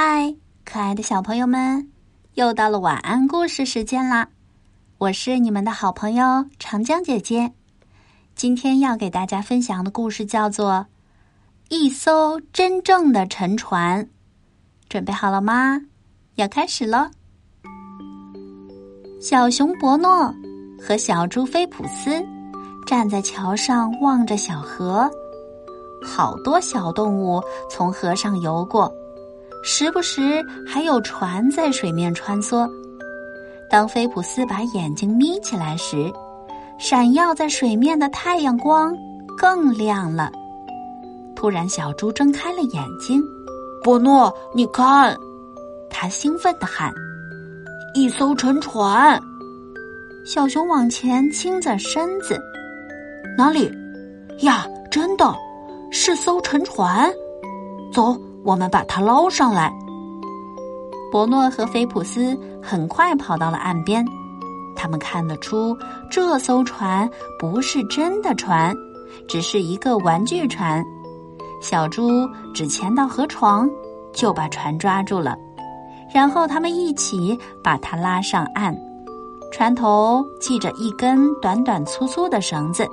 嗨，可爱的小朋友们，又到了晚安故事时间啦！我是你们的好朋友长江姐姐。今天要给大家分享的故事叫做《一艘真正的沉船》，准备好了吗？要开始喽。小熊伯诺和小猪菲普斯站在桥上望着小河，好多小动物从河上游过。时不时还有船在水面穿梭。当菲普斯把眼睛眯起来时，闪耀在水面的太阳光更亮了。突然，小猪睁开了眼睛。伯诺，你看！他兴奋地喊：“一艘沉船！”小熊往前倾着身子：“哪里？呀，真的，是艘沉船！走。”我们把它捞上来。伯诺和菲普斯很快跑到了岸边，他们看得出这艘船不是真的船，只是一个玩具船。小猪只潜到河床，就把船抓住了，然后他们一起把它拉上岸。船头系着一根短短粗粗的绳子，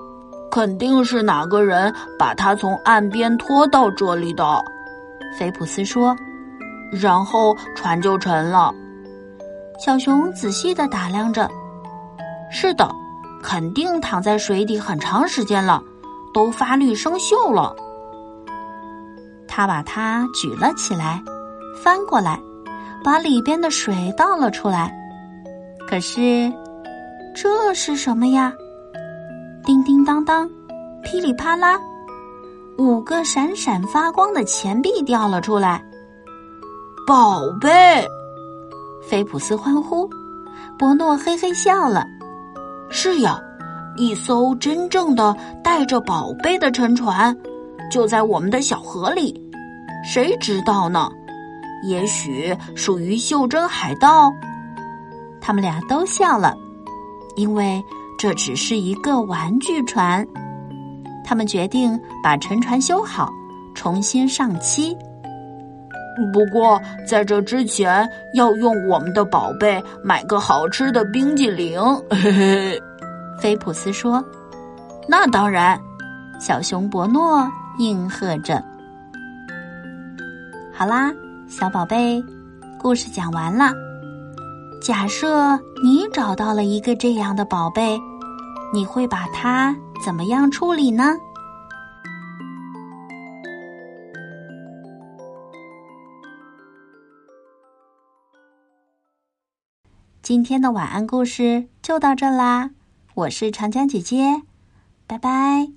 肯定是哪个人把它从岸边拖到这里的。菲普斯说：“然后船就沉了。”小熊仔细的打量着，是的，肯定躺在水底很长时间了，都发绿生锈了。他把它举了起来，翻过来，把里边的水倒了出来。可是，这是什么呀？叮叮当当，噼里啪啦。五个闪闪发光的钱币掉了出来，宝贝！菲普斯欢呼，伯诺嘿嘿笑了。是呀，一艘真正的带着宝贝的沉船，就在我们的小河里。谁知道呢？也许属于袖珍海盗。他们俩都笑了，因为这只是一个玩具船。他们决定把沉船修好，重新上漆。不过在这之前，要用我们的宝贝买个好吃的冰激凌。嘿嘿，菲普斯说：“那当然。”小熊伯诺应和着。好啦，小宝贝，故事讲完了。假设你找到了一个这样的宝贝，你会把它？怎么样处理呢？今天的晚安故事就到这啦，我是长江姐姐，拜拜。